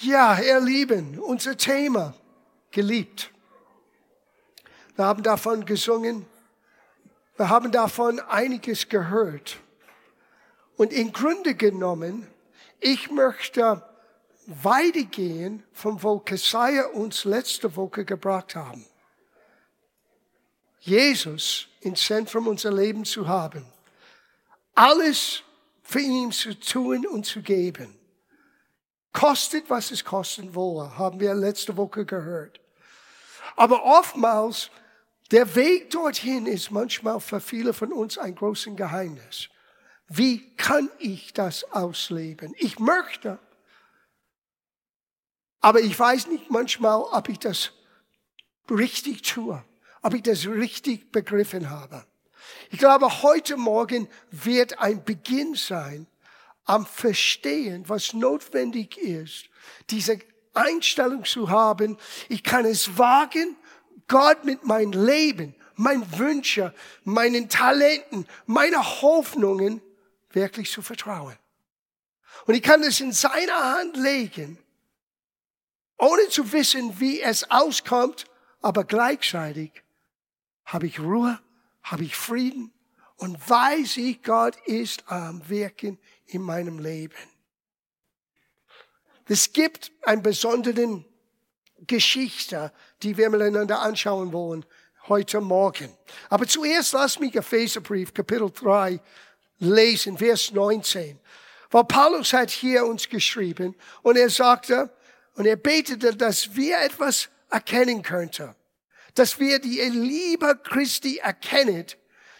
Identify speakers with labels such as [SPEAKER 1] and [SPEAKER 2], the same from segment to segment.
[SPEAKER 1] Ja, ihr Lieben, unser Thema, geliebt. Wir haben davon gesungen, wir haben davon einiges gehört. Und im Grunde genommen, ich möchte weitergehen, vom wo Kesaja uns letzte Woche gebracht haben. Jesus ins Zentrum unser Leben zu haben. Alles für ihn zu tun und zu geben. Kostet, was es kosten wolle, haben wir letzte Woche gehört. Aber oftmals, der Weg dorthin ist manchmal für viele von uns ein großes Geheimnis. Wie kann ich das ausleben? Ich möchte, aber ich weiß nicht manchmal, ob ich das richtig tue, ob ich das richtig begriffen habe. Ich glaube, heute Morgen wird ein Beginn sein, am Verstehen, was notwendig ist, diese Einstellung zu haben, ich kann es wagen, Gott mit meinem Leben, meinen Wünschen, meinen Talenten, meine Hoffnungen wirklich zu vertrauen. Und ich kann es in seiner Hand legen, ohne zu wissen, wie es auskommt, aber gleichzeitig habe ich Ruhe, habe ich Frieden und weiß ich, Gott ist am Wirken in meinem Leben. Es gibt eine besondere Geschichte, die wir miteinander anschauen wollen heute Morgen. Aber zuerst lass mich Epheserbrief Kapitel 3 lesen, Vers 19. Weil Paulus hat hier uns geschrieben und er sagte, und er betete, dass wir etwas erkennen könnten. Dass wir die Liebe Christi erkennen,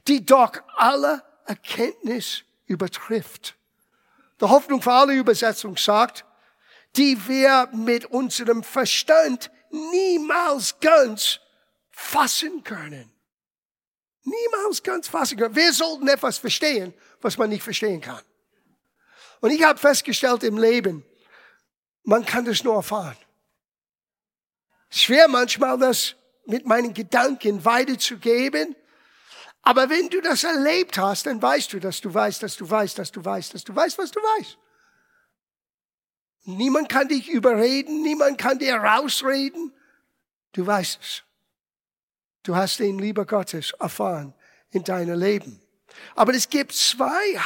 [SPEAKER 1] die doch alle Erkenntnis übertrifft. Die Hoffnung für alle Übersetzung sagt, die wir mit unserem Verstand niemals ganz fassen können. Niemals ganz fassen können. Wir sollten etwas verstehen, was man nicht verstehen kann. Und ich habe festgestellt im Leben, man kann das nur erfahren. Schwer manchmal, das mit meinen Gedanken weiterzugeben, aber wenn du das erlebt hast, dann weißt du, dass du weißt, dass du weißt, dass du weißt, dass du weißt, was du weißt. Niemand kann dich überreden, niemand kann dir rausreden. Du weißt es. Du hast den Liebe Gottes erfahren in deinem Leben. Aber es gibt zwei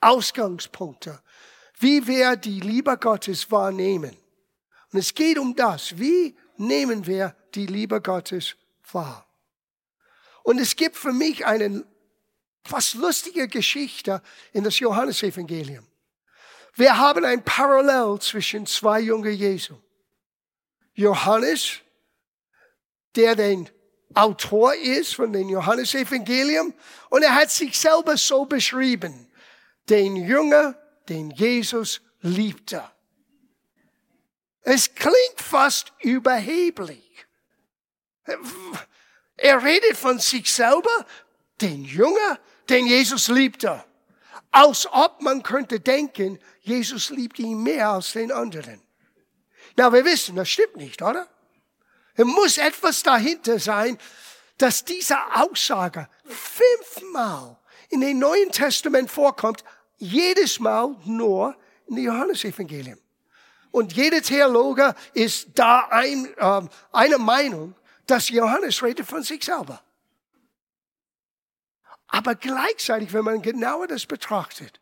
[SPEAKER 1] Hauptausgangspunkte, wie wir die Liebe Gottes wahrnehmen. Und es geht um das, wie nehmen wir die Liebe Gottes wahr. Und es gibt für mich eine fast lustige Geschichte in das Johannesevangelium. Wir haben ein Parallel zwischen zwei Jungen Jesu. Johannes, der den Autor ist von dem Johannesevangelium, und er hat sich selber so beschrieben. Den Jünger, den Jesus liebte. Es klingt fast überheblich. Er redet von sich selber, den Jünger, den Jesus liebte. Als ob man könnte denken, Jesus liebt ihn mehr als den anderen. Na, wir wissen, das stimmt nicht, oder? Es muss etwas dahinter sein, dass diese Aussage fünfmal in dem Neuen Testament vorkommt, jedes Mal nur in dem Johannesevangelium. Und jeder Theologe ist da ein, äh, eine Meinung, dass Johannes redet von sich selber. Aber gleichzeitig, wenn man genauer das betrachtet,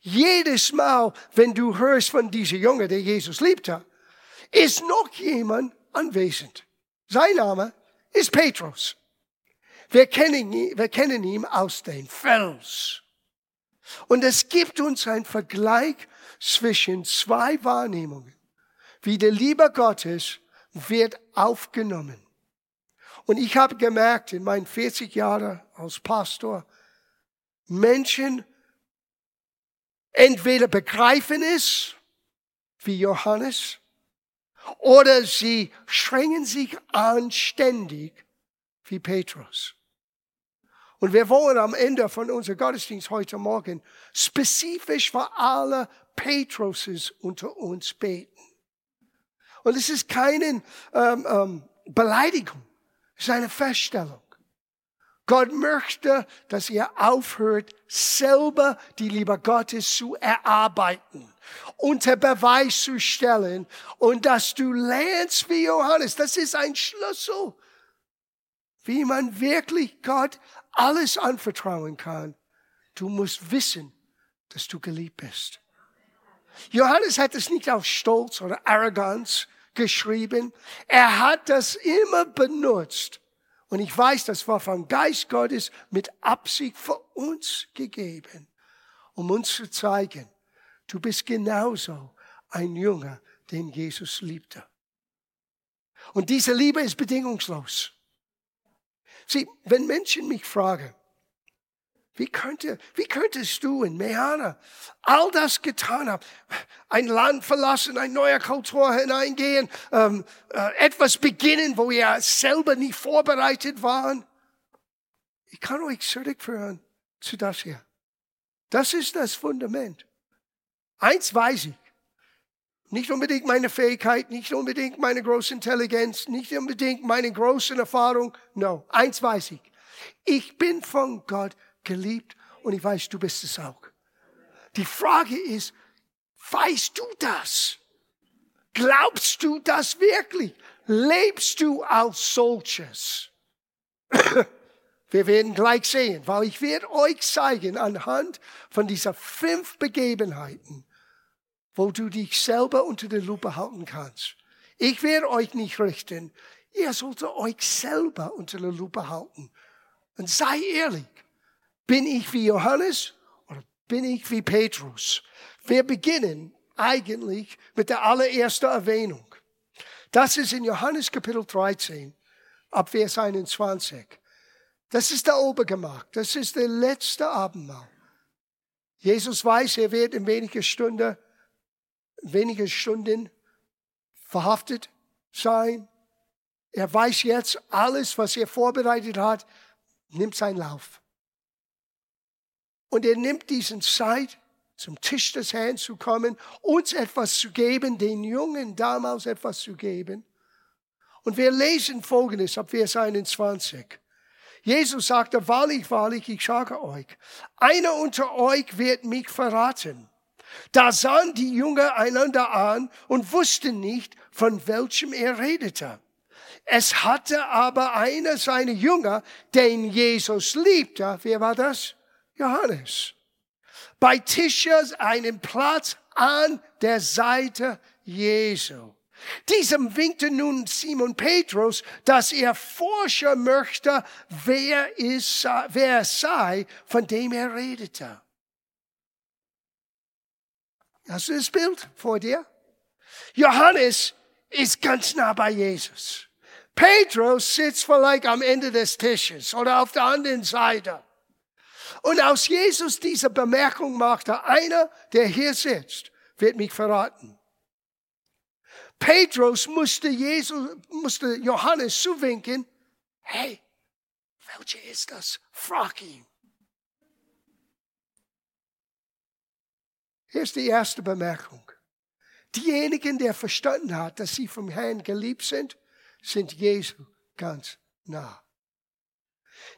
[SPEAKER 1] jedes Mal, wenn du hörst von diesem Junge, der Jesus liebte, ist noch jemand anwesend. Sein Name ist Petrus. Wir kennen, ihn, wir kennen ihn aus dem Fels. Und es gibt uns einen Vergleich zwischen zwei Wahrnehmungen. Wie der Liebe Gottes wird aufgenommen. Und ich habe gemerkt in meinen 40 Jahren als Pastor, Menschen entweder begreifen es, wie Johannes, oder sie strengen sich anständig, wie Petrus. Und wir wollen am Ende von unserem Gottesdienst heute Morgen spezifisch für alle Petruses unter uns beten. Und es ist keine ähm, ähm, Beleidigung ist eine Feststellung. Gott möchte, dass ihr aufhört, selber die Liebe Gottes zu erarbeiten. unter Beweis zu stellen und dass du lernst wie Johannes. Das ist ein Schlüssel, wie man wirklich Gott alles anvertrauen kann. Du musst wissen, dass du geliebt bist. Johannes hat es nicht auf Stolz oder Arroganz geschrieben. Er hat das immer benutzt. Und ich weiß, das war vom Geist Gottes mit Absicht für uns gegeben, um uns zu zeigen, du bist genauso ein Jünger, den Jesus liebte. Und diese Liebe ist bedingungslos. Sieh, wenn Menschen mich fragen, wie, könnte, wie könntest du in Mehana all das getan haben? Ein Land verlassen, eine neue Kultur hineingehen, ähm, äh, etwas beginnen, wo wir selber nicht vorbereitet waren. Ich kann euch zurückführen zu das hier. Das ist das Fundament. Eins weiß ich. Nicht unbedingt meine Fähigkeit, nicht unbedingt meine große Intelligenz, nicht unbedingt meine große Erfahrung. No, eins weiß ich. Ich bin von Gott geliebt und ich weiß, du bist es auch. Die Frage ist, weißt du das? Glaubst du das wirklich? Lebst du als solches? Wir werden gleich sehen, weil ich werde euch zeigen anhand von dieser fünf Begebenheiten, wo du dich selber unter der Lupe halten kannst. Ich werde euch nicht richten. Ihr solltet euch selber unter der Lupe halten. Und sei ehrlich. Bin ich wie Johannes oder bin ich wie Petrus? Wir beginnen eigentlich mit der allerersten Erwähnung. Das ist in Johannes Kapitel 13, ab Vers 21. Das ist der Obergemach. Das ist der letzte Abendmahl. Jesus weiß, er wird in wenigen Stunden, wenige Stunden verhaftet sein. Er weiß jetzt, alles, was er vorbereitet hat, nimmt seinen Lauf. Und er nimmt diesen Zeit, zum Tisch des Herrn zu kommen, uns etwas zu geben, den Jungen damals etwas zu geben. Und wir lesen Folgendes ab Vers 21. Jesus sagte, wahrlich, wahrlich, ich sage euch, einer unter euch wird mich verraten. Da sahen die Jünger einander an und wussten nicht, von welchem er redete. Es hatte aber einer seiner Jünger, den Jesus liebte. Wer war das? Johannes. Bei Tisches einen Platz an der Seite Jesu. Diesem winkte nun Simon Petrus, dass er forschen möchte, wer, ist, wer es sei, von dem er redete. Hast du das Bild vor dir? Johannes ist ganz nah bei Jesus. Petrus sitzt vielleicht am Ende des Tisches oder auf der anderen Seite. Und aus Jesus diese Bemerkung machte, einer, der hier sitzt, wird mich verraten. Petrus musste, Jesus, musste Johannes zuwinken, hey, welcher ist das? Frag ihn. Hier ist die erste Bemerkung. Diejenigen, der verstanden hat, dass sie vom Herrn geliebt sind, sind Jesu ganz nah.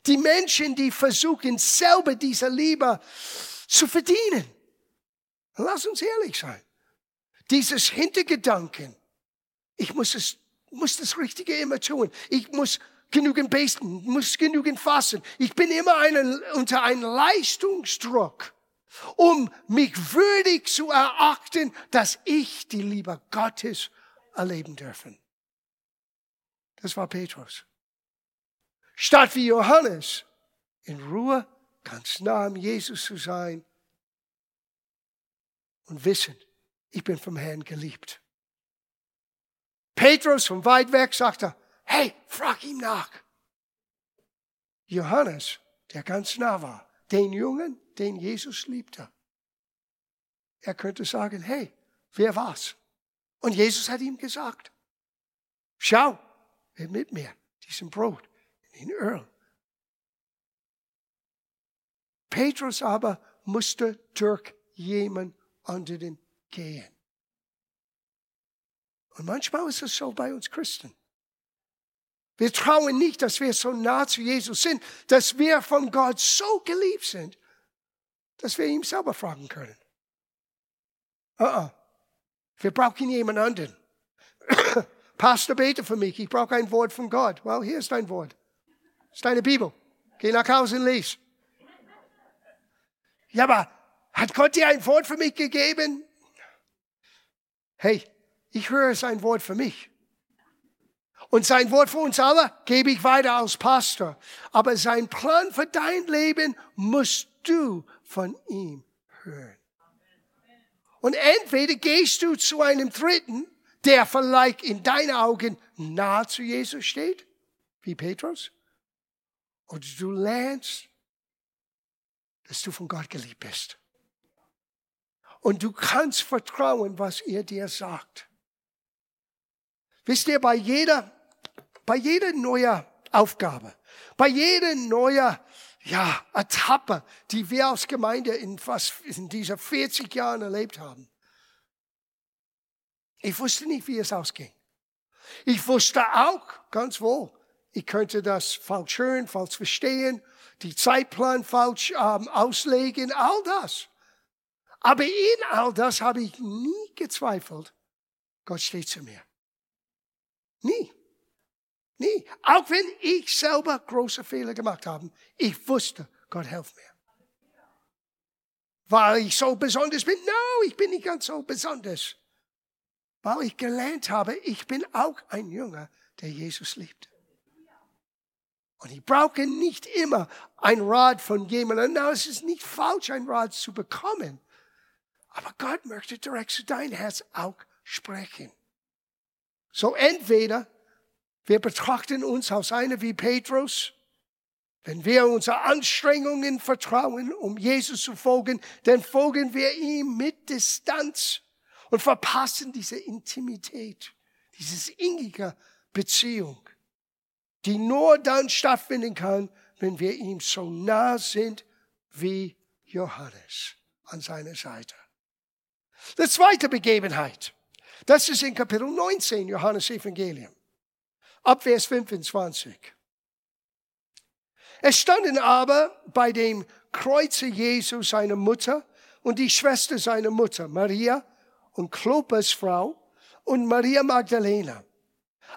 [SPEAKER 1] Die Menschen, die versuchen, selber diese Liebe zu verdienen. Lass uns ehrlich sein. Dieses Hintergedanken, ich muss es, muss das Richtige immer tun. Ich muss genügend beten, muss genügend fassen. Ich bin immer einen, unter einem Leistungsdruck, um mich würdig zu erachten, dass ich die Liebe Gottes erleben dürfen. Das war Petrus. Statt wie Johannes in Ruhe ganz nah am Jesus zu sein und wissen, ich bin vom Herrn geliebt. Petrus von weit weg sagte, hey, frag ihm nach. Johannes, der ganz nah war, den Jungen, den Jesus liebte. Er könnte sagen, hey, wer war's? Und Jesus hat ihm gesagt, schau, wer mit mir diesen Brot in Öl. Petrus aber musste durch jemand anderen gehen. Und manchmal ist es so bei uns Christen. Wir trauen nicht, dass wir so nah zu Jesus sind, dass wir von Gott so geliebt sind, dass wir ihm selber fragen können. Uh -uh. Wir brauchen jemand anderen. Pastor, bete für mich. Ich brauche ein Wort von Gott. Well, hier ist dein Wort. Ist deine Bibel. Geh nach Hause und lies. Ja, aber hat Gott dir ein Wort für mich gegeben? Hey, ich höre sein Wort für mich. Und sein Wort für uns alle gebe ich weiter als Pastor. Aber sein Plan für dein Leben musst du von ihm hören. Und entweder gehst du zu einem Dritten, der vielleicht in deinen Augen nahe zu Jesus steht, wie Petrus, oder du lernst, dass du von Gott geliebt bist. Und du kannst vertrauen, was er dir sagt. Wisst ihr, bei jeder, bei jeder neuen Aufgabe, bei jeder neuen ja, Etappe, die wir als Gemeinde in fast in dieser 40 Jahren erlebt haben. Ich wusste nicht, wie es ausging. Ich wusste auch ganz wohl, ich könnte das falsch hören, falsch verstehen, die Zeitplan falsch ähm, auslegen, all das. Aber in all das habe ich nie gezweifelt. Gott steht zu mir. Nie. Nie. Auch wenn ich selber große Fehler gemacht habe, ich wusste, Gott hilft mir. Weil ich so besonders bin? No, ich bin nicht ganz so besonders. Weil ich gelernt habe, ich bin auch ein Jünger, der Jesus liebt. Und ich brauche nicht immer ein Rat von jemandem. Na, es ist nicht falsch, ein Rat zu bekommen. Aber Gott möchte direkt zu deinem Herz auch sprechen. So entweder wir betrachten uns als einer wie Petrus. Wenn wir unsere Anstrengungen vertrauen, um Jesus zu folgen, dann folgen wir ihm mit Distanz und verpassen diese Intimität, diese innige Beziehung, die nur dann stattfinden kann, wenn wir ihm so nah sind wie Johannes an seiner Seite. Die zweite Begebenheit, das ist in Kapitel 19 Johannes Evangelium ab Vers 25. Es standen aber bei dem Kreuze Jesu seine Mutter und die Schwester seiner Mutter, Maria und Klopas Frau und Maria Magdalena.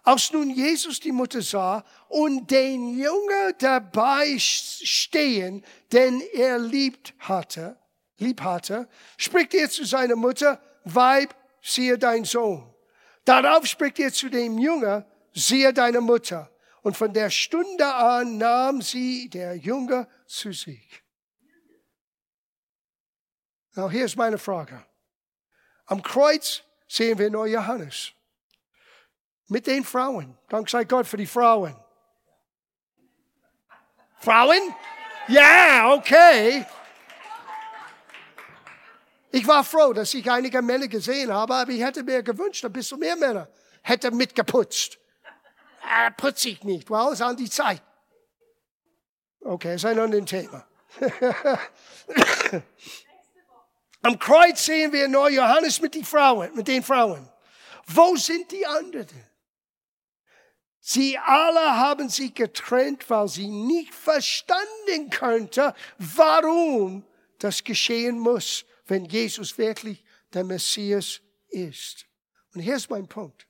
[SPEAKER 1] Als nun Jesus die Mutter sah und den Jünger dabei stehen, den er liebt hatte, lieb hatte, spricht er zu seiner Mutter, Weib, siehe dein Sohn. Darauf spricht er zu dem Jünger, siehe deine Mutter. Und von der Stunde an nahm sie der Jünger zu sich. Now, hier ist meine Frage. Am Kreuz sehen wir nur Johannes. Mit den Frauen. Dank sei Gott für die Frauen. Frauen? Ja, okay. Ich war froh, dass ich einige Männer gesehen habe, aber ich hätte mir gewünscht, ein bisschen mehr Männer hätte mitgeputzt äh, putze ich nicht. Well, ist an die Zeit. Okay, ist ein anderes Thema. Am Kreuz sehen wir nur Johannes mit, die Frauen, mit den Frauen. Wo sind die anderen? Sie alle haben sich getrennt, weil sie nicht verstanden könnte, warum das geschehen muss, wenn Jesus wirklich der Messias ist. Und hier ist mein Punkt.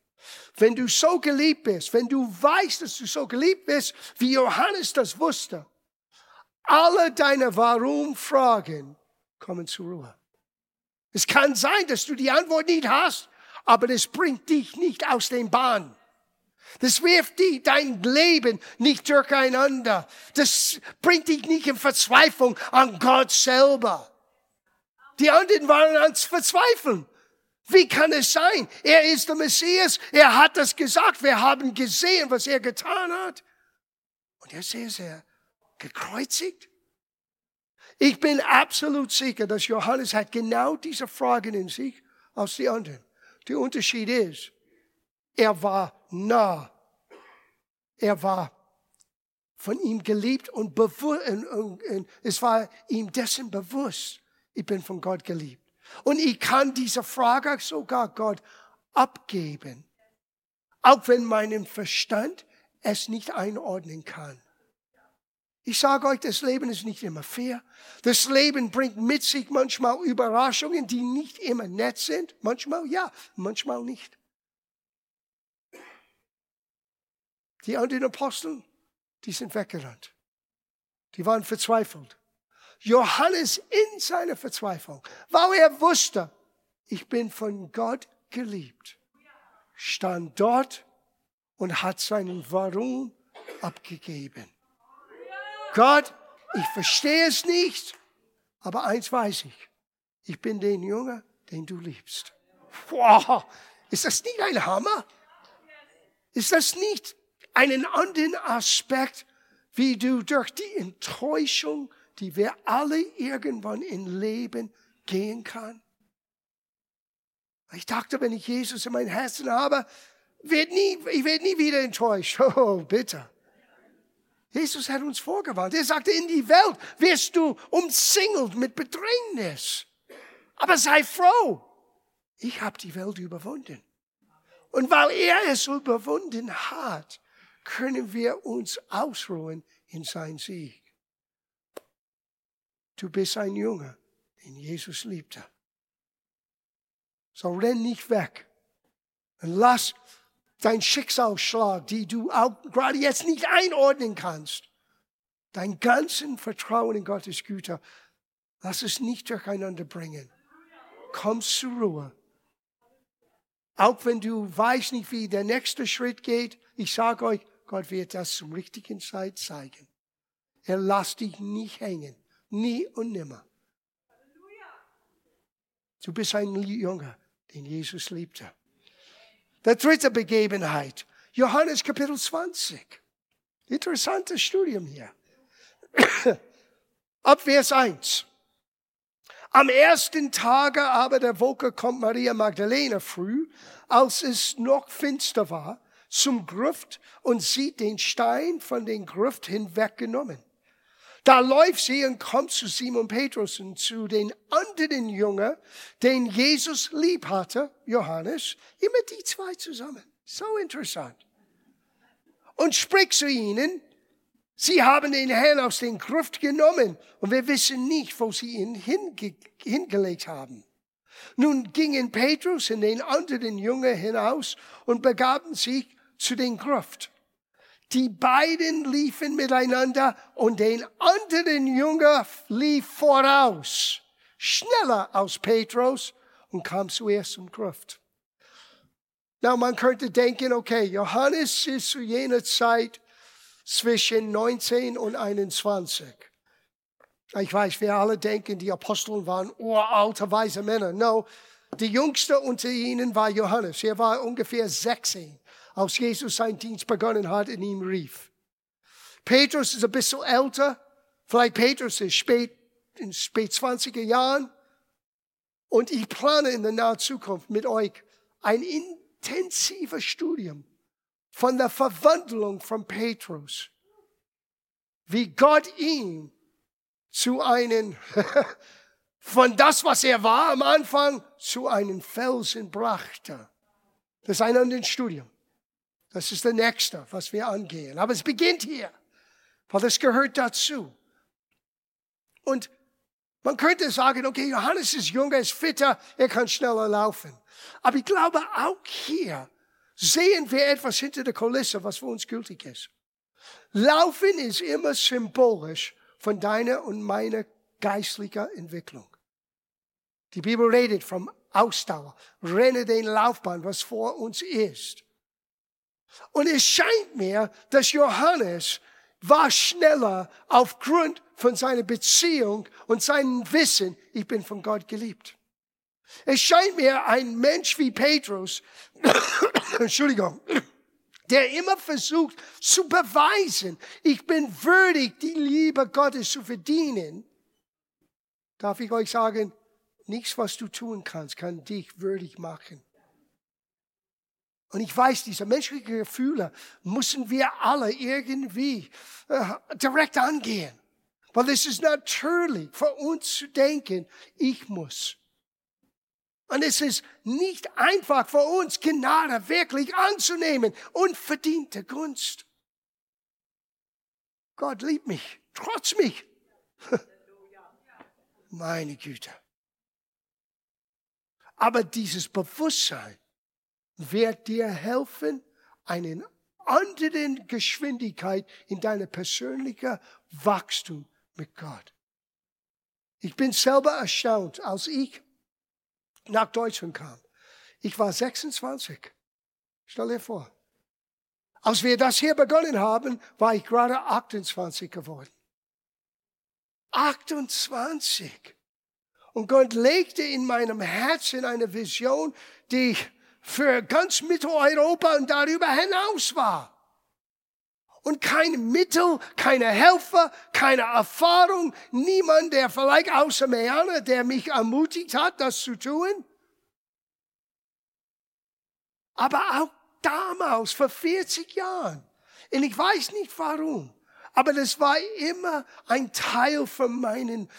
[SPEAKER 1] Wenn du so geliebt bist, wenn du weißt, dass du so geliebt bist, wie Johannes das wusste, alle deine Warum-Fragen kommen zur Ruhe. Es kann sein, dass du die Antwort nicht hast, aber das bringt dich nicht aus den Bahn. Das wirft dich, dein Leben nicht durcheinander. Das bringt dich nicht in Verzweiflung an Gott selber. Die anderen waren ans Verzweifeln. Wie kann es sein? Er ist der Messias. Er hat das gesagt. Wir haben gesehen, was er getan hat. Und jetzt ist er gekreuzigt. Ich bin absolut sicher, dass Johannes hat genau diese Fragen in sich als die anderen. Der Unterschied ist, er war nah. Er war von ihm geliebt und, bewusst, und, und, und es war ihm dessen bewusst, ich bin von Gott geliebt. Und ich kann diese Frage sogar Gott abgeben, auch wenn mein Verstand es nicht einordnen kann. Ich sage euch, das Leben ist nicht immer fair. Das Leben bringt mit sich manchmal Überraschungen, die nicht immer nett sind. Manchmal ja, manchmal nicht. Die anderen Apostel, die sind weggerannt. Die waren verzweifelt. Johannes in seiner Verzweiflung, weil er wusste, ich bin von Gott geliebt, stand dort und hat seinen Warum abgegeben. Gott, ich verstehe es nicht, aber eins weiß ich. Ich bin den Junge, den du liebst. Wow, ist das nicht ein Hammer? Ist das nicht einen anderen Aspekt, wie du durch die Enttäuschung, die wir alle irgendwann im Leben gehen kann? Ich dachte, wenn ich Jesus in mein Herzen habe, wird nie, ich werde nie wieder enttäuscht. Oh, bitte. Jesus hat uns vorgewarnt. Er sagte, in die Welt wirst du umsingelt mit Bedrängnis. Aber sei froh. Ich habe die Welt überwunden. Und weil er es überwunden hat, können wir uns ausruhen in sein Sieg. Du bist ein Junge, den Jesus liebte. So renn nicht weg. Und lass dein Schicksalsschlag, die du auch gerade jetzt nicht einordnen kannst, dein ganzen Vertrauen in Gottes Güter, lass es nicht durcheinander bringen. Komm zur Ruhe. Auch wenn du weißt nicht, wie der nächste Schritt geht, ich sage euch, Gott wird das zum richtigen Zeit zeigen. Er lässt dich nicht hängen. Nie und nimmer. Du bist ein Junge, den Jesus liebte. Der dritte Begebenheit. Johannes Kapitel 20. Interessantes Studium hier. Ab Vers 1. Am ersten Tage aber der Woche kommt Maria Magdalena früh, als es noch finster war, zum Gruft und sieht den Stein von den Gruft hinweggenommen. Da läuft sie und kommt zu Simon Petrus und zu den anderen Jüngern, den Jesus lieb hatte, Johannes, immer die zwei zusammen. So interessant. Und spricht zu ihnen, sie haben den Herrn aus den Gruft genommen und wir wissen nicht, wo sie ihn hinge hingelegt haben. Nun gingen Petrus und den anderen Jünger hinaus und begaben sich zu den Gruft. Die beiden liefen miteinander und den anderen Jünger lief voraus, schneller als Petrus und kam zuerst zum Gruft. Na, man könnte denken, okay, Johannes ist zu jener Zeit zwischen 19 und 21. Ich weiß, wir alle denken, die Aposteln waren uralte, weise Männer. No, die jüngste unter ihnen war Johannes. Er war ungefähr 16 als Jesus seinen Dienst begonnen hat, in ihm rief. Petrus ist ein bisschen älter, vielleicht Petrus ist spät, in spät 20er Jahren. Und ich plane in der nahen Zukunft mit euch ein intensives Studium von der Verwandlung von Petrus. Wie Gott ihn zu einem, von das, was er war am Anfang, zu einem Felsen brachte. Das ist ein anderes Studium. Das ist der nächste, was wir angehen. Aber es beginnt hier, weil es gehört dazu. Und man könnte sagen, okay, Johannes ist jünger, ist fitter, er kann schneller laufen. Aber ich glaube, auch hier sehen wir etwas hinter der Kulisse, was für uns gültig ist. Laufen ist immer symbolisch von deiner und meiner geistlichen Entwicklung. Die Bibel redet vom Ausdauer, renne den Laufbahn, was vor uns ist. Und es scheint mir, dass Johannes war schneller aufgrund von seiner Beziehung und seinem Wissen, ich bin von Gott geliebt. Es scheint mir ein Mensch wie Petrus, Entschuldigung, der immer versucht zu beweisen, ich bin würdig, die Liebe Gottes zu verdienen. Darf ich euch sagen, nichts, was du tun kannst, kann dich würdig machen. Und ich weiß, diese menschlichen Gefühle müssen wir alle irgendwie äh, direkt angehen. Weil es ist natürlich für uns zu denken, ich muss. Und es ist nicht einfach für uns, Gnade wirklich anzunehmen. Unverdiente Gunst. Gott liebt mich. trotz mich. Meine Güte. Aber dieses Bewusstsein wird dir helfen, einen anderen Geschwindigkeit in deinem persönlichen Wachstum mit Gott. Ich bin selber erstaunt, als ich nach Deutschland kam. Ich war 26. Stell dir vor. Als wir das hier begonnen haben, war ich gerade 28 geworden. 28. Und Gott legte in meinem Herzen eine Vision, die für ganz Mitteleuropa und darüber hinaus war. Und kein Mittel, keine Helfer, keine Erfahrung, niemand, der vielleicht außer Meana, der mich ermutigt hat, das zu tun. Aber auch damals, vor 40 Jahren, und ich weiß nicht warum, aber das war immer ein Teil von meinem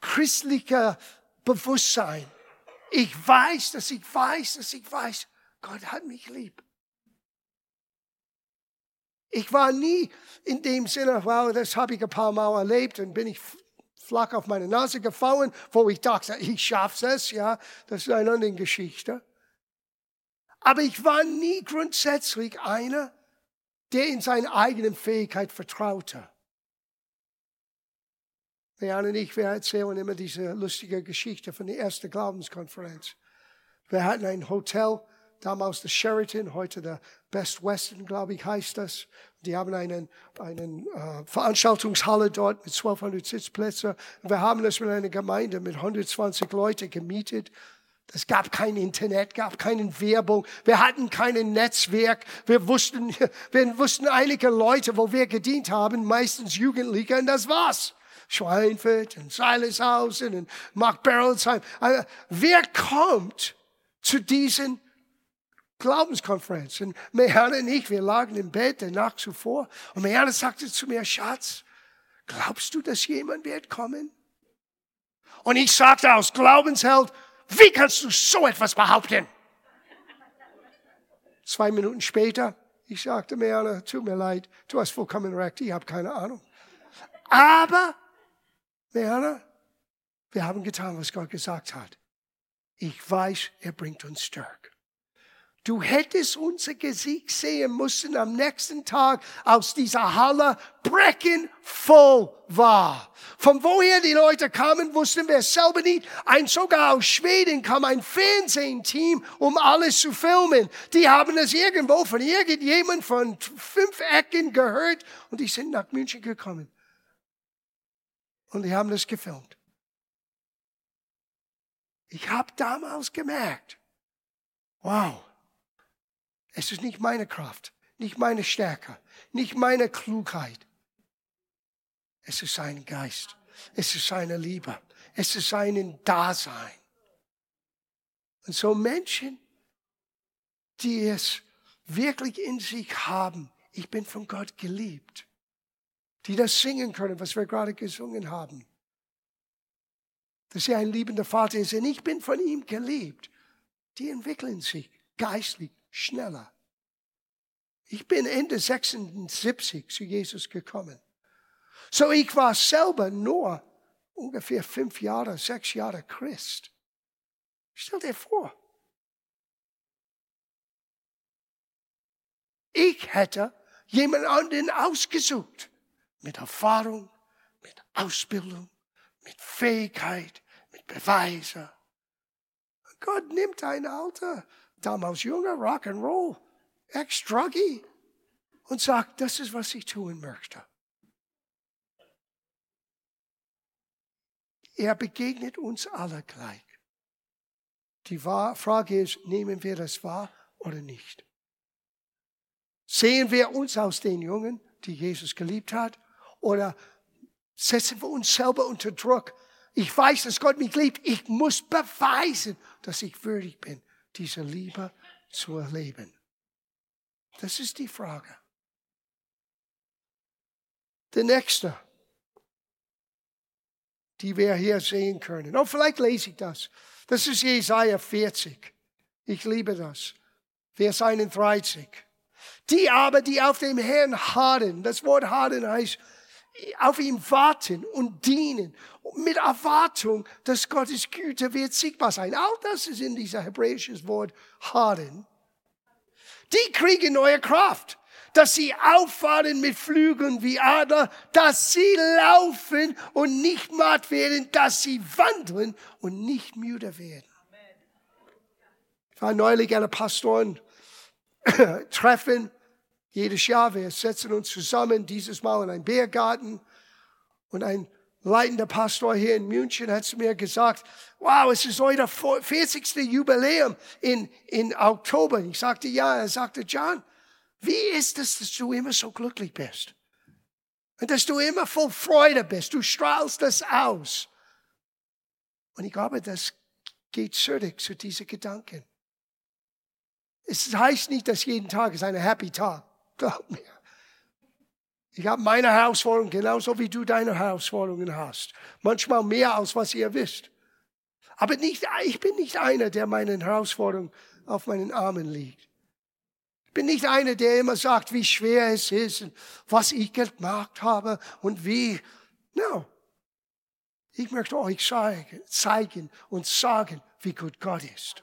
[SPEAKER 1] christlichen Bewusstsein. Ich weiß, dass ich weiß, dass ich weiß, Gott hat mich lieb. Ich war nie in dem Sinne, wow, das habe ich ein paar Mal erlebt und bin ich flach auf meine Nase gefallen, wo ich dachte, ich schaffe es, ja, das ist eine andere Geschichte. Aber ich war nie grundsätzlich einer, der in seine eigenen Fähigkeit vertraute. Jan und ich, wir erzählen immer diese lustige Geschichte von der ersten Glaubenskonferenz. Wir hatten ein Hotel, damals das Sheraton, heute der Best Western, glaube ich, heißt das. Die haben einen, einen äh, Veranstaltungshalle dort mit 1200 Sitzplätzen. Wir haben das mit einer Gemeinde mit 120 Leuten gemietet. Es gab kein Internet, gab keine Werbung. Wir hatten kein Netzwerk. Wir wussten, wir wussten einige Leute, wo wir gedient haben, meistens Jugendliche, und das war's. Schweinfurt und Silershausen und Mark Berelsheim. Also, wer kommt zu diesen Glaubenskonferenzen? Mehan und ich, wir lagen im Bett der Nacht zuvor und Mehan sagte zu mir, Schatz, glaubst du, dass jemand wird kommen? Und ich sagte aus Glaubensheld, wie kannst du so etwas behaupten? Zwei Minuten später, ich sagte mir, tut mir leid, du hast vollkommen recht, ich habe keine Ahnung. Aber, Merle, wir haben getan, was Gott gesagt hat. Ich weiß, er bringt uns Stärke. Du hättest unser Gesicht sehen müssen am nächsten Tag, als dieser Halle brechen voll war. Von woher die Leute kamen, wussten wir selber nicht. Ein sogar aus Schweden kam ein Fernsehteam, um alles zu filmen. Die haben es irgendwo von irgendjemand von fünf Ecken gehört und die sind nach München gekommen. Und die haben das gefilmt. Ich habe damals gemerkt, wow, es ist nicht meine Kraft, nicht meine Stärke, nicht meine Klugheit. Es ist sein Geist. Es ist seine Liebe. Es ist sein Dasein. Und so Menschen, die es wirklich in sich haben, ich bin von Gott geliebt, die das singen können, was wir gerade gesungen haben, dass er ein liebender Vater ist und ich bin von ihm geliebt, die entwickeln sich geistlich schneller. Ich bin Ende 76 zu Jesus gekommen. So ich war selber nur ungefähr fünf Jahre, sechs Jahre Christ. Stell dir vor. Ich hätte jemand anderen ausgesucht. Mit Erfahrung, mit Ausbildung, mit Fähigkeit, mit Beweisen. Gott nimmt ein alter damals junger Rock'n'Roll, Ex-Druggy und sagt, das ist, was ich tun möchte. Er begegnet uns alle gleich. Die Frage ist, nehmen wir das wahr oder nicht? Sehen wir uns aus den Jungen, die Jesus geliebt hat, oder setzen wir uns selber unter Druck? Ich weiß, dass Gott mich liebt. Ich muss beweisen, dass ich würdig bin diese Liebe zu erleben? Das ist die Frage. Der nächste, die wir hier sehen können. Oh, vielleicht lese ich das. Das ist Jesaja 40. Ich liebe das. Vers 31. Die aber, die auf dem Herrn harren, das Wort harren heißt auf ihn warten und dienen mit Erwartung, dass Gottes Güte wird sichtbar sein. Auch das ist in dieser hebräischen Wort harden. Die kriegen neue Kraft, dass sie auffahren mit Flügeln wie Adler, dass sie laufen und nicht matt werden, dass sie wandeln und nicht müde werden. Ich war neulich einer Pastoren treffen jedes Jahr. Wir setzen uns zusammen, dieses Mal in einem Biergarten. Und ein leitender Pastor hier in München hat zu mir gesagt, wow, es ist euer 40. Jubiläum in, in Oktober. Ich sagte, ja. Er sagte, John, wie ist es, dass du immer so glücklich bist? Und dass du immer voll Freude bist. Du strahlst das aus. Und ich glaube, das geht zurück zu diesen Gedanken. Es heißt nicht, dass jeden Tag ist ein Happy Tag. Glaub mir. Ich habe meine Herausforderungen genauso wie du deine Herausforderungen hast. Manchmal mehr als was ihr wisst. Aber nicht, ich bin nicht einer, der meinen Herausforderungen auf meinen Armen liegt. Ich bin nicht einer, der immer sagt, wie schwer es ist und was ich gemacht habe und wie. No. Ich möchte euch zeigen und sagen, wie gut Gott ist.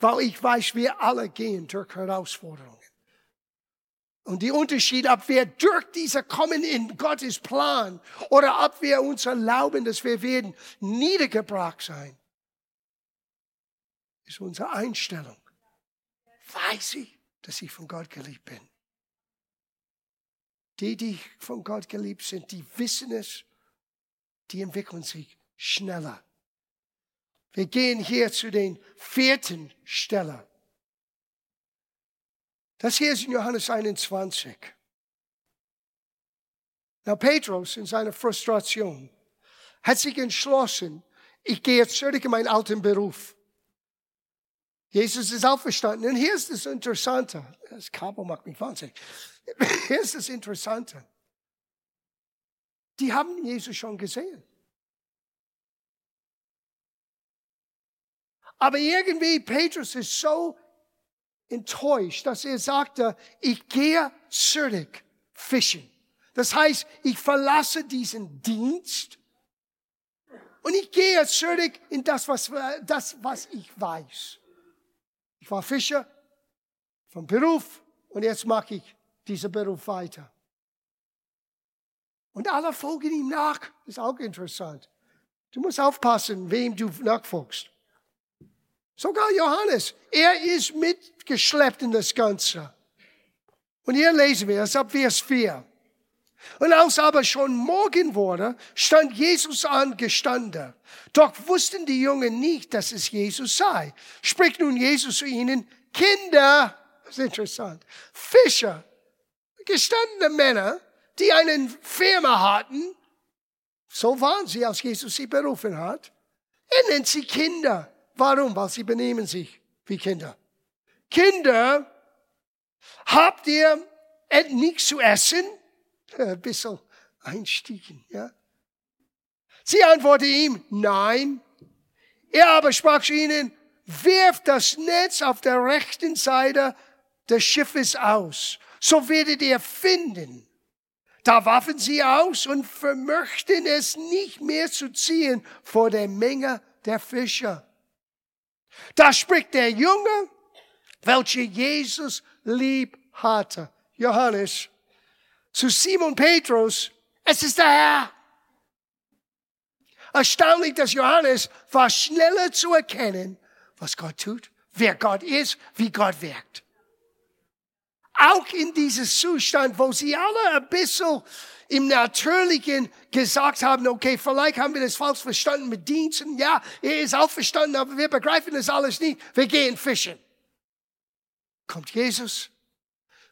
[SPEAKER 1] Weil ich weiß, wir alle gehen durch Herausforderungen. Und die Unterschied, ob wir durch diese kommen in Gottes Plan oder ob wir uns erlauben, dass wir werden niedergebracht sein, ist unsere Einstellung. Weiß ich, dass ich von Gott geliebt bin. Die, die von Gott geliebt sind, die wissen es, die entwickeln sich schneller. Wir gehen hier zu den vierten Stellen. Das hier ist in Johannes 21. Na, Petrus in seiner Frustration hat sich entschlossen, ich gehe jetzt zurück in meinen alten Beruf. Jesus ist auferstanden. Und hier ist das Interessante. Das Kabel macht mich wahnsinnig. Hier ist das Interessante. Die haben Jesus schon gesehen. Aber irgendwie, Petrus ist so enttäuscht, dass er sagte, ich gehe zurück fischen. Das heißt, ich verlasse diesen Dienst und ich gehe zurück in das, was, das, was ich weiß. Ich war Fischer vom Beruf und jetzt mache ich diesen Beruf weiter. Und alle folgen ihm nach. Das ist auch interessant. Du musst aufpassen, wem du nachfolgst. Sogar Johannes, er ist mitgeschleppt in das Ganze. Und hier lesen wir es ab Vers 4. Und als aber schon Morgen wurde, stand Jesus angestanden. Doch wussten die Jungen nicht, dass es Jesus sei. Spricht nun Jesus zu ihnen, Kinder, das ist interessant, Fischer, gestandene Männer, die einen Firma hatten, so waren sie, als Jesus sie berufen hat. Er nennt sie Kinder. Warum? Weil sie benehmen sich wie Kinder. Kinder, habt ihr nichts zu essen? Ein bisschen einstiegen, ja. Sie antwortete ihm, nein. Er aber sprach zu ihnen, wirft das Netz auf der rechten Seite des Schiffes aus, so werdet ihr finden. Da warfen sie aus und vermöchten es nicht mehr zu ziehen vor der Menge der Fischer. Da spricht der Junge, welcher Jesus lieb hatte. Johannes zu Simon Petrus, es ist der Herr. Erstaunlich, dass Johannes war schneller zu erkennen, was Gott tut, wer Gott ist, wie Gott wirkt. Auch in diesem Zustand, wo sie alle ein bisschen im Natürlichen gesagt haben, okay, vielleicht haben wir das falsch verstanden mit Diensten. Ja, er ist auch verstanden, aber wir begreifen das alles nicht. Wir gehen fischen. Kommt Jesus,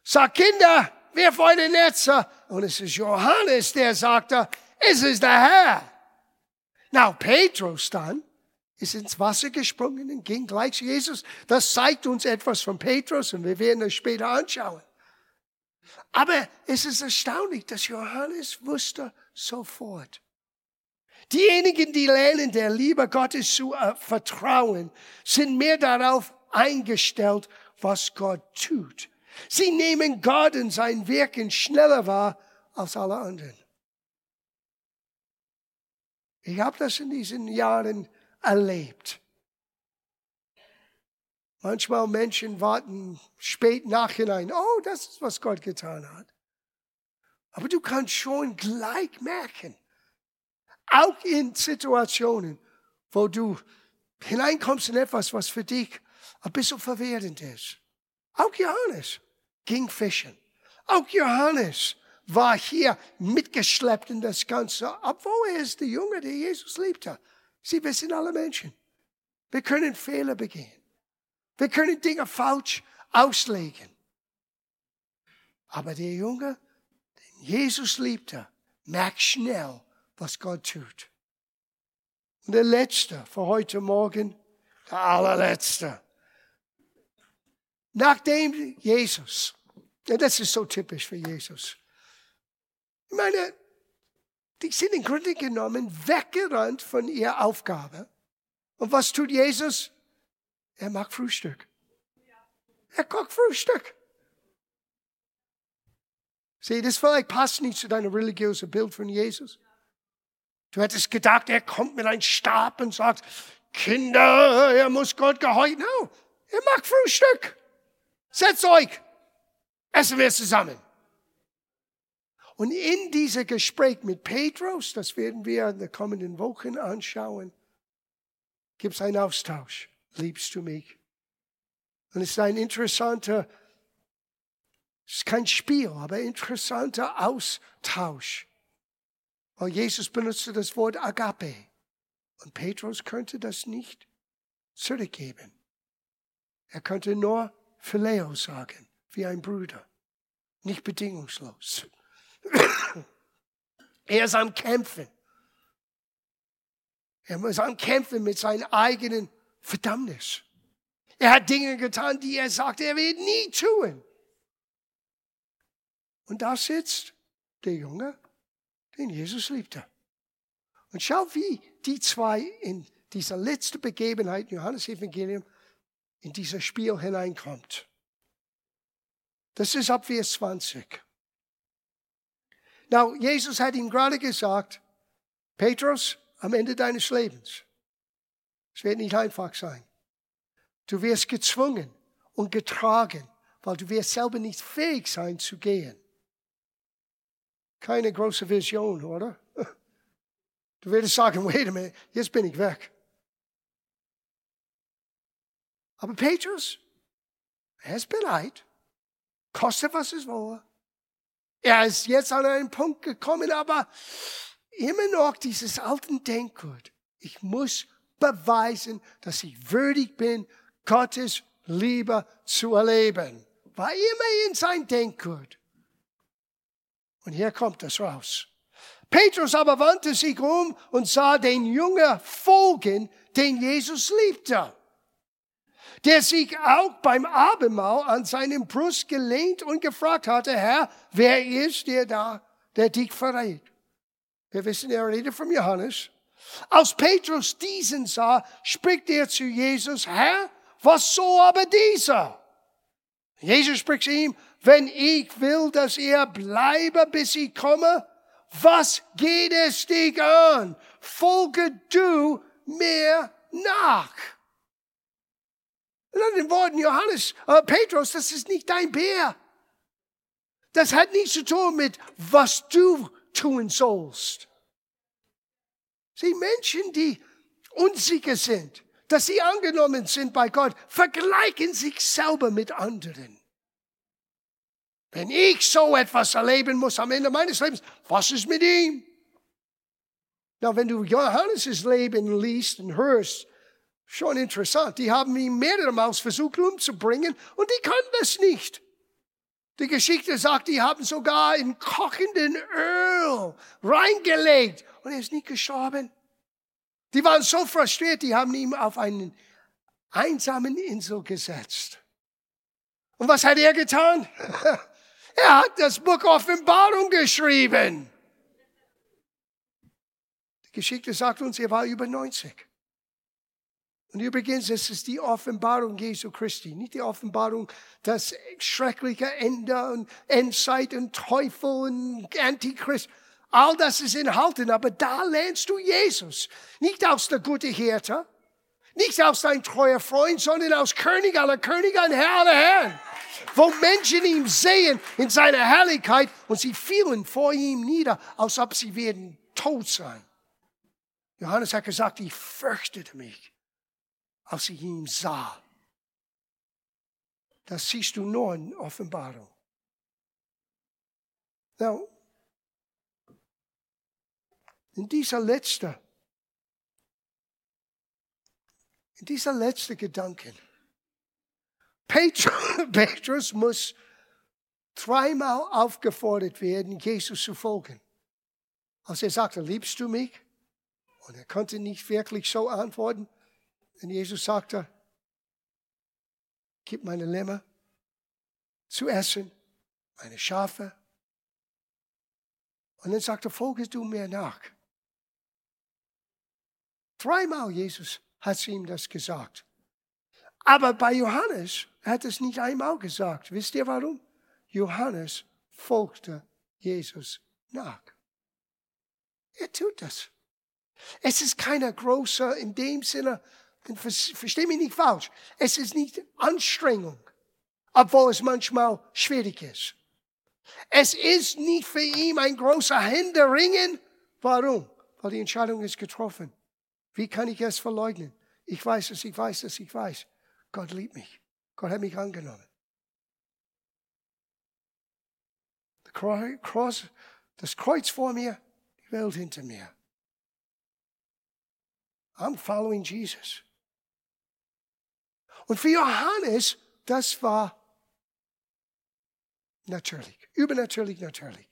[SPEAKER 1] sagt Kinder, wirf eure Netze. Und es ist Johannes, der sagte, es ist der Herr. Now, Petrus dann ist ins Wasser gesprungen und ging gleich zu Jesus. Das zeigt uns etwas von Petrus und wir werden es später anschauen. Aber es ist erstaunlich, dass Johannes wusste sofort. Diejenigen, die lernen, der Liebe Gottes zu äh, vertrauen, sind mehr darauf eingestellt, was Gott tut. Sie nehmen Gott und sein Wirken schneller wahr als alle anderen. Ich habe das in diesen Jahren erlebt. Manchmal Menschen warten spät nachhinein. Oh, das ist, was Gott getan hat. Aber du kannst schon gleich merken, auch in Situationen, wo du hineinkommst in etwas, was für dich ein bisschen verwirrend ist. Auch Johannes ging fischen. Auch Johannes war hier mitgeschleppt in das Ganze, obwohl er ist der Junge, der Jesus liebte. Sie wissen alle Menschen. Wir können Fehler begehen. Wir können Dinge falsch auslegen. Aber der Junge, den Jesus liebte, merkt schnell, was Gott tut. Und der letzte für heute Morgen, der allerletzte. Nachdem Jesus, das ist so typisch für Jesus. Ich meine, die sind im Grunde genommen weggerannt von ihrer Aufgabe. Und was tut Jesus? Er macht Frühstück. Er kocht Frühstück. Sieh, das vielleicht passt nicht zu deinem religiösen Bild von Jesus. Du hättest gedacht, er kommt mit einem Stab und sagt, Kinder, er muss Gott gehorchen. No, er macht Frühstück. Setzt euch. Essen wir zusammen. Und in diesem Gespräch mit Petrus, das werden wir in den kommenden Wochen anschauen, gibt es einen Austausch. Liebst du mich? Und es ist ein interessanter, es ist kein Spiel, aber interessanter Austausch. Weil Jesus benutzte das Wort Agape. Und Petrus könnte das nicht zurückgeben. Er könnte nur Phileo sagen, wie ein Bruder. Nicht bedingungslos. Er ist am Kämpfen. Er muss am Kämpfen mit seinem eigenen Verdammnis. Er hat Dinge getan, die er sagte, er wird nie tun. Und da sitzt der Junge, den Jesus liebte. Und schau, wie die zwei in dieser letzten Begebenheit, Johannes Evangelium, in dieses Spiel hineinkommt. Das ist ab Vers 20. Now, Jesus hat ihm gerade gesagt, Petrus, am Ende deines Lebens, es wird nicht einfach sein. Du wirst gezwungen und getragen, weil du wirst selber nicht fähig sein zu gehen. Keine große Vision, oder? Du würdest sagen, wait a minute, jetzt bin ich weg. Aber Petrus, er ist bereit. Koste was es wolle. Er ist jetzt an einen Punkt gekommen, aber immer noch dieses alten Denkgut. Ich muss beweisen, dass ich würdig bin, Gottes Liebe zu erleben. War immer in sein Denkgut. Und hier kommt es raus. Petrus aber wandte sich um und sah den Jünger folgen, den Jesus liebte, der sich auch beim Abendmahl an seinen Brust gelehnt und gefragt hatte, Herr, wer ist der da, der dich verrät? Wir wissen, er redet von Johannes. Als Petrus diesen sah, spricht er zu Jesus, Herr, was soll aber dieser? Jesus spricht zu ihm, wenn ich will, dass er bleibe, bis ich komme, was geht es dich an? Folge du mir nach. In anderen Worten, Johannes, äh, Petrus, das ist nicht dein Bär. Das hat nichts zu tun mit, was du tun sollst. Sie Menschen, die unsicher sind, dass sie angenommen sind bei Gott, vergleichen sich selber mit anderen. Wenn ich so etwas erleben muss am Ende meines Lebens, was ist mit ihm? Na, wenn du Johannes' Leben liest und hörst, schon interessant. Die haben ihn mehrere Mal versucht umzubringen und die können das nicht. Die Geschichte sagt, die haben sogar in kochenden Öl reingelegt und er ist nicht gestorben. Die waren so frustriert, die haben ihn auf einen einsamen Insel gesetzt. Und was hat er getan? er hat das Buch Offenbarung geschrieben. Die Geschichte sagt uns, er war über 90. Und übrigens, es ist die Offenbarung Jesu Christi, nicht die Offenbarung, das schreckliche Ende und Endzeit und Teufel und Antichrist. All das ist enthalten, aber da lernst du Jesus. Nicht aus der gute Hirte, nicht aus dein treuer Freund, sondern aus König aller Könige und Herr aller Herren. Wo Menschen ihn sehen in seiner Herrlichkeit und sie fielen vor ihm nieder, als ob sie werden tot sein. Johannes hat gesagt, ich fürchtete mich, als ich ihn sah. Das siehst du nur in Offenbarung. Now, in dieser letzte, in dieser letzte Gedanken, Petrus muss dreimal aufgefordert werden, Jesus zu folgen. Als er sagte, liebst du mich? Und er konnte nicht wirklich so antworten. Und Jesus sagte, gib meine Lämmer zu essen, meine Schafe. Und dann sagte, folge du mir nach. Dreimal Jesus hat ihm das gesagt. Aber bei Johannes hat es nicht einmal gesagt. Wisst ihr warum? Johannes folgte Jesus nach. Er tut das. Es ist keine große, in dem Sinne, verstehe mich nicht falsch, es ist nicht Anstrengung, obwohl es manchmal schwierig ist. Es ist nicht für ihn ein großer Händeringen. Warum? Weil die Entscheidung ist getroffen. Wie kann ich es verleugnen? Ich weiß es, ich weiß es, ich weiß. Gott liebt mich. Gott hat mich angenommen. Das Kreuz vor mir, die Welt hinter mir. I'm following Jesus. Und für Johannes, das war natürlich, übernatürlich natürlich.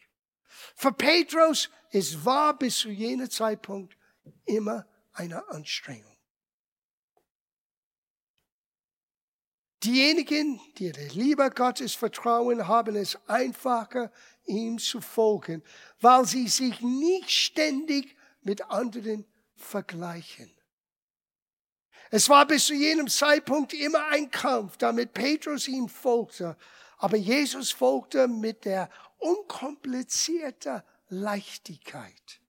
[SPEAKER 1] Für Petrus, es war bis zu jener Zeitpunkt immer eine Anstrengung. Diejenigen, die der Liebe Gottes vertrauen, haben es einfacher, ihm zu folgen, weil sie sich nicht ständig mit anderen vergleichen. Es war bis zu jenem Zeitpunkt immer ein Kampf, damit Petrus ihm folgte. Aber Jesus folgte mit der unkomplizierten Leichtigkeit.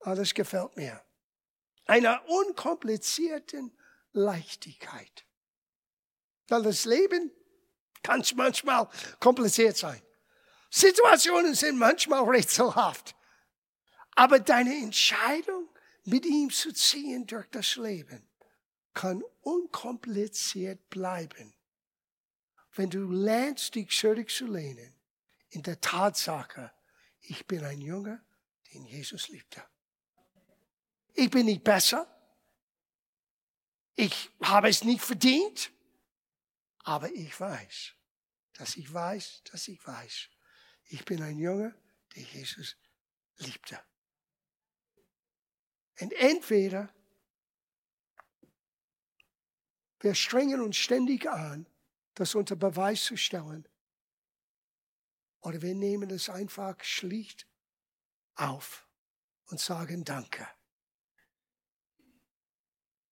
[SPEAKER 1] Alles ah, gefällt mir. Einer unkomplizierten Leichtigkeit. Weil das Leben kann manchmal kompliziert sein. Situationen sind manchmal rätselhaft. Aber deine Entscheidung, mit ihm zu ziehen durch das Leben, kann unkompliziert bleiben, wenn du lernst, dich zurückzulehnen in der Tatsache, ich bin ein Junge, den Jesus liebte. Ich bin nicht besser. Ich habe es nicht verdient. Aber ich weiß, dass ich weiß, dass ich weiß, ich bin ein Junge, der Jesus liebte. Und entweder wir strengen uns ständig an, das unter Beweis zu stellen, oder wir nehmen es einfach schlicht auf und sagen Danke.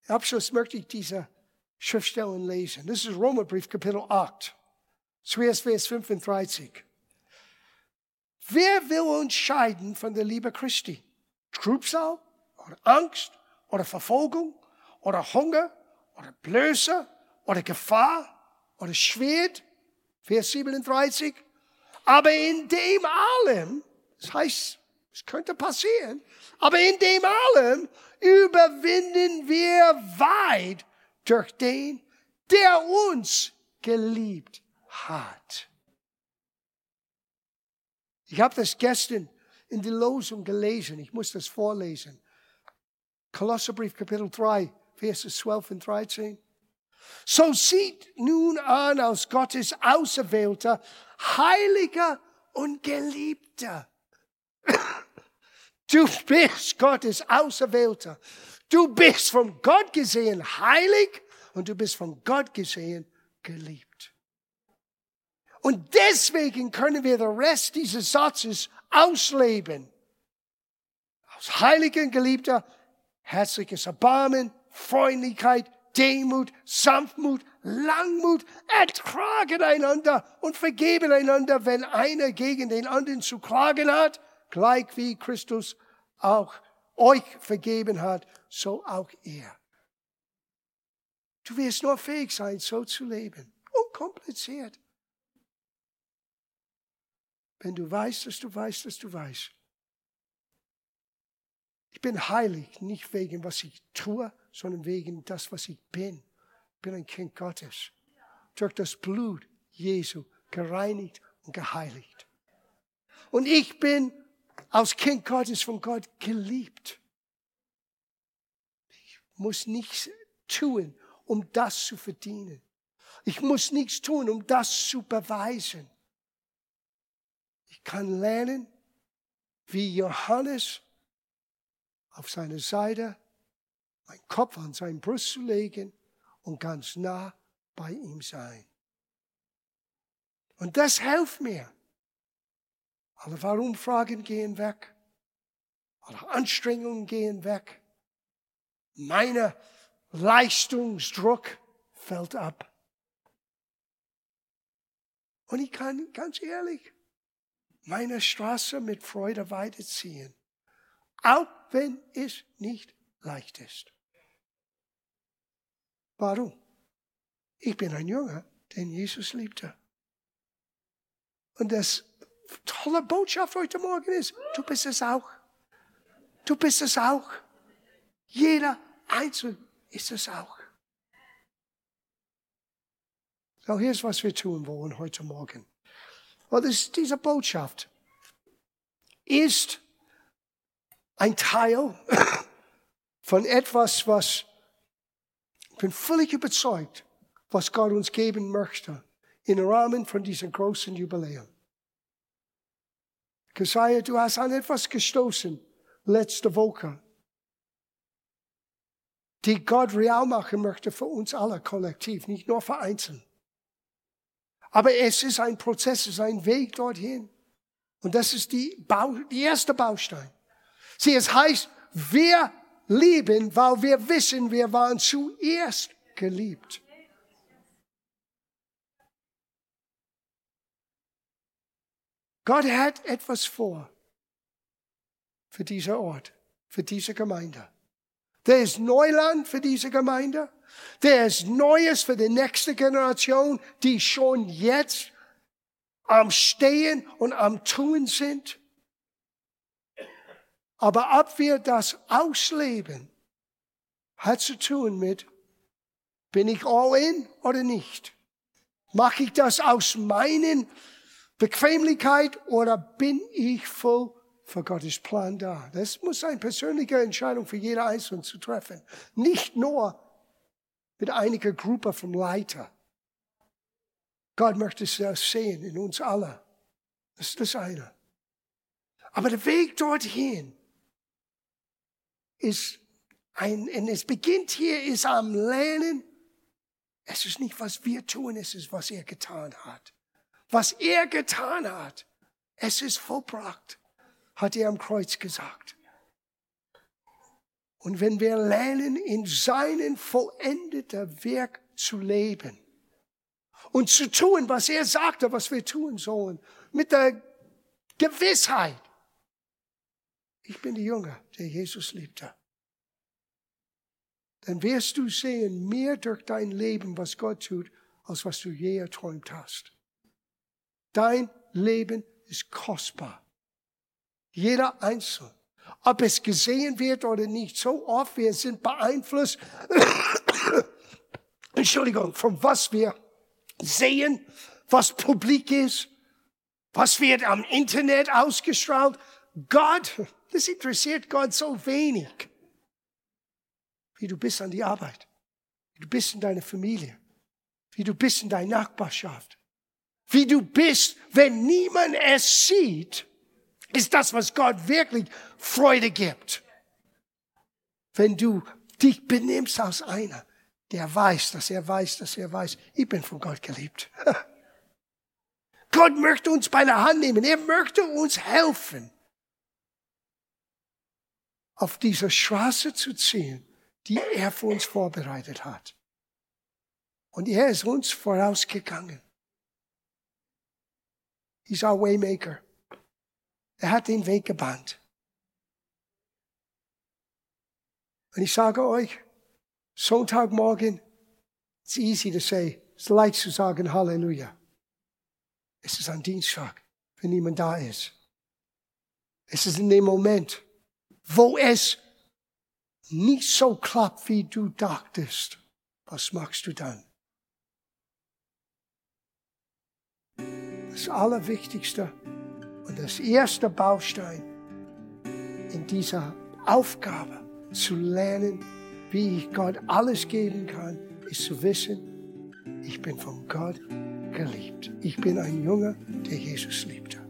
[SPEAKER 1] Abschluss möchte ich diese Schriftstellen lesen. Das ist Römerbrief, Kapitel 8. Zuerst Vers 35. Wer will uns scheiden von der Liebe Christi? Trübsal oder Angst oder Verfolgung oder Hunger oder Blöße oder Gefahr oder Schwert? Vers 37. Aber in dem allem, das heißt, es könnte passieren, aber in dem allem überwinden wir weit durch den, der uns geliebt hat. Ich habe das gestern in die Losung gelesen. Ich muss das vorlesen. Kolosserbrief Kapitel 3, Verse 12 und 13. So sieht nun an aus Gottes Auserwählter, Heiliger und Geliebter. Du bist Gottes Auserwählter. Du bist von Gott gesehen heilig und du bist von Gott gesehen geliebt. Und deswegen können wir den Rest dieses Satzes ausleben. Aus heiligen Geliebter, herzliches Erbarmen, Freundlichkeit, Demut, Sanftmut, Langmut, ertragen einander und vergeben einander, wenn einer gegen den anderen zu klagen hat. gleich wie Christus auch euch vergeben hat, so auch er. Du wirst nur fähig sein, so zu leben. Unkompliziert. Wenn du weißt, dass du weißt, dass du weißt. Ich bin heilig, nicht wegen was ich tue, sondern wegen das, was ich bin. Ich bin ein Kind Gottes. Durch das Blut Jesu gereinigt und geheiligt. Und ich bin als Kind Gottes von Gott geliebt. Ich muss nichts tun, um das zu verdienen. Ich muss nichts tun, um das zu beweisen. Ich kann lernen, wie Johannes auf seine Seite, meinen Kopf an seine Brust zu legen und ganz nah bei ihm sein. Und das hilft mir. Alle Warum-Fragen gehen weg. Alle Anstrengungen gehen weg. Meine Leistungsdruck fällt ab. Und ich kann ganz ehrlich meine Straße mit Freude weiterziehen, auch wenn es nicht leicht ist. Warum? Ich bin ein Junge, den Jesus liebte. Und das tolle Botschaft heute Morgen ist, du bist es auch. Du bist es auch. Jeder Einzelne ist es auch. So, hier ist, was wir tun wollen heute Morgen. Und das, diese Botschaft ist ein Teil von etwas, was ich bin völlig überzeugt, was Gott uns geben möchte im Rahmen von diesem großen Jubiläum. Kesaja, du hast an etwas gestoßen letzte Woche, die Gott real machen möchte für uns alle kollektiv, nicht nur für Einzelne. Aber es ist ein Prozess, es ist ein Weg dorthin. Und das ist die, Bau, die erste Baustein. Sieh, es heißt, wir lieben, weil wir wissen, wir waren zuerst geliebt. Gott hat etwas vor für diesen Ort, für diese Gemeinde. Der ist Neuland für diese Gemeinde. Der ist Neues für die nächste Generation, die schon jetzt am Stehen und am Tun sind. Aber ob wir das ausleben, hat zu tun mit, bin ich all in oder nicht? Mache ich das aus meinen Bequemlichkeit oder bin ich voll für Gottes Plan da? Das muss eine persönliche Entscheidung für jeder Einzelne zu treffen. Nicht nur mit einiger Gruppe von Leiter. Gott möchte es sehen in uns alle. Das ist das eine. Aber der Weg dorthin ist ein, und es beginnt hier, ist am Lernen. Es ist nicht, was wir tun, es ist, was er getan hat was er getan hat. Es ist vollbracht, hat er am Kreuz gesagt. Und wenn wir lernen, in seinen vollendeten Werk zu leben und zu tun, was er sagte, was wir tun sollen, mit der Gewissheit, ich bin der Junge, der Jesus liebte, dann wirst du sehen, mehr durch dein Leben, was Gott tut, als was du je erträumt hast. Dein Leben ist kostbar. Jeder Einzelne. Ob es gesehen wird oder nicht, so oft wir sind beeinflusst, Entschuldigung, von was wir sehen, was publik ist, was wird am Internet ausgestrahlt. Gott, das interessiert Gott so wenig. Wie du bist an die Arbeit, wie du bist in deiner Familie, wie du bist in deiner Nachbarschaft, wie du bist, wenn niemand es sieht, ist das, was Gott wirklich Freude gibt. Wenn du dich benimmst als einer, der weiß, dass er weiß, dass er weiß, ich bin von Gott geliebt. Gott möchte uns bei der Hand nehmen. Er möchte uns helfen, auf dieser Straße zu ziehen, die er für uns vorbereitet hat. Und er ist uns vorausgegangen. He's our waymaker. Er hat den Weg gebannt. Und ich sage euch, Sonntagmorgen, it's easy to say, es ist leicht zu sagen Halleluja. Es ist ein Dienstag, wenn niemand da ist. Es ist in dem Moment, wo es nicht so klappt, wie du dachtest. Was machst du dann? Das Allerwichtigste und das erste Baustein in dieser Aufgabe zu lernen, wie ich Gott alles geben kann, ist zu wissen, ich bin von Gott geliebt. Ich bin ein Junge, der Jesus liebte.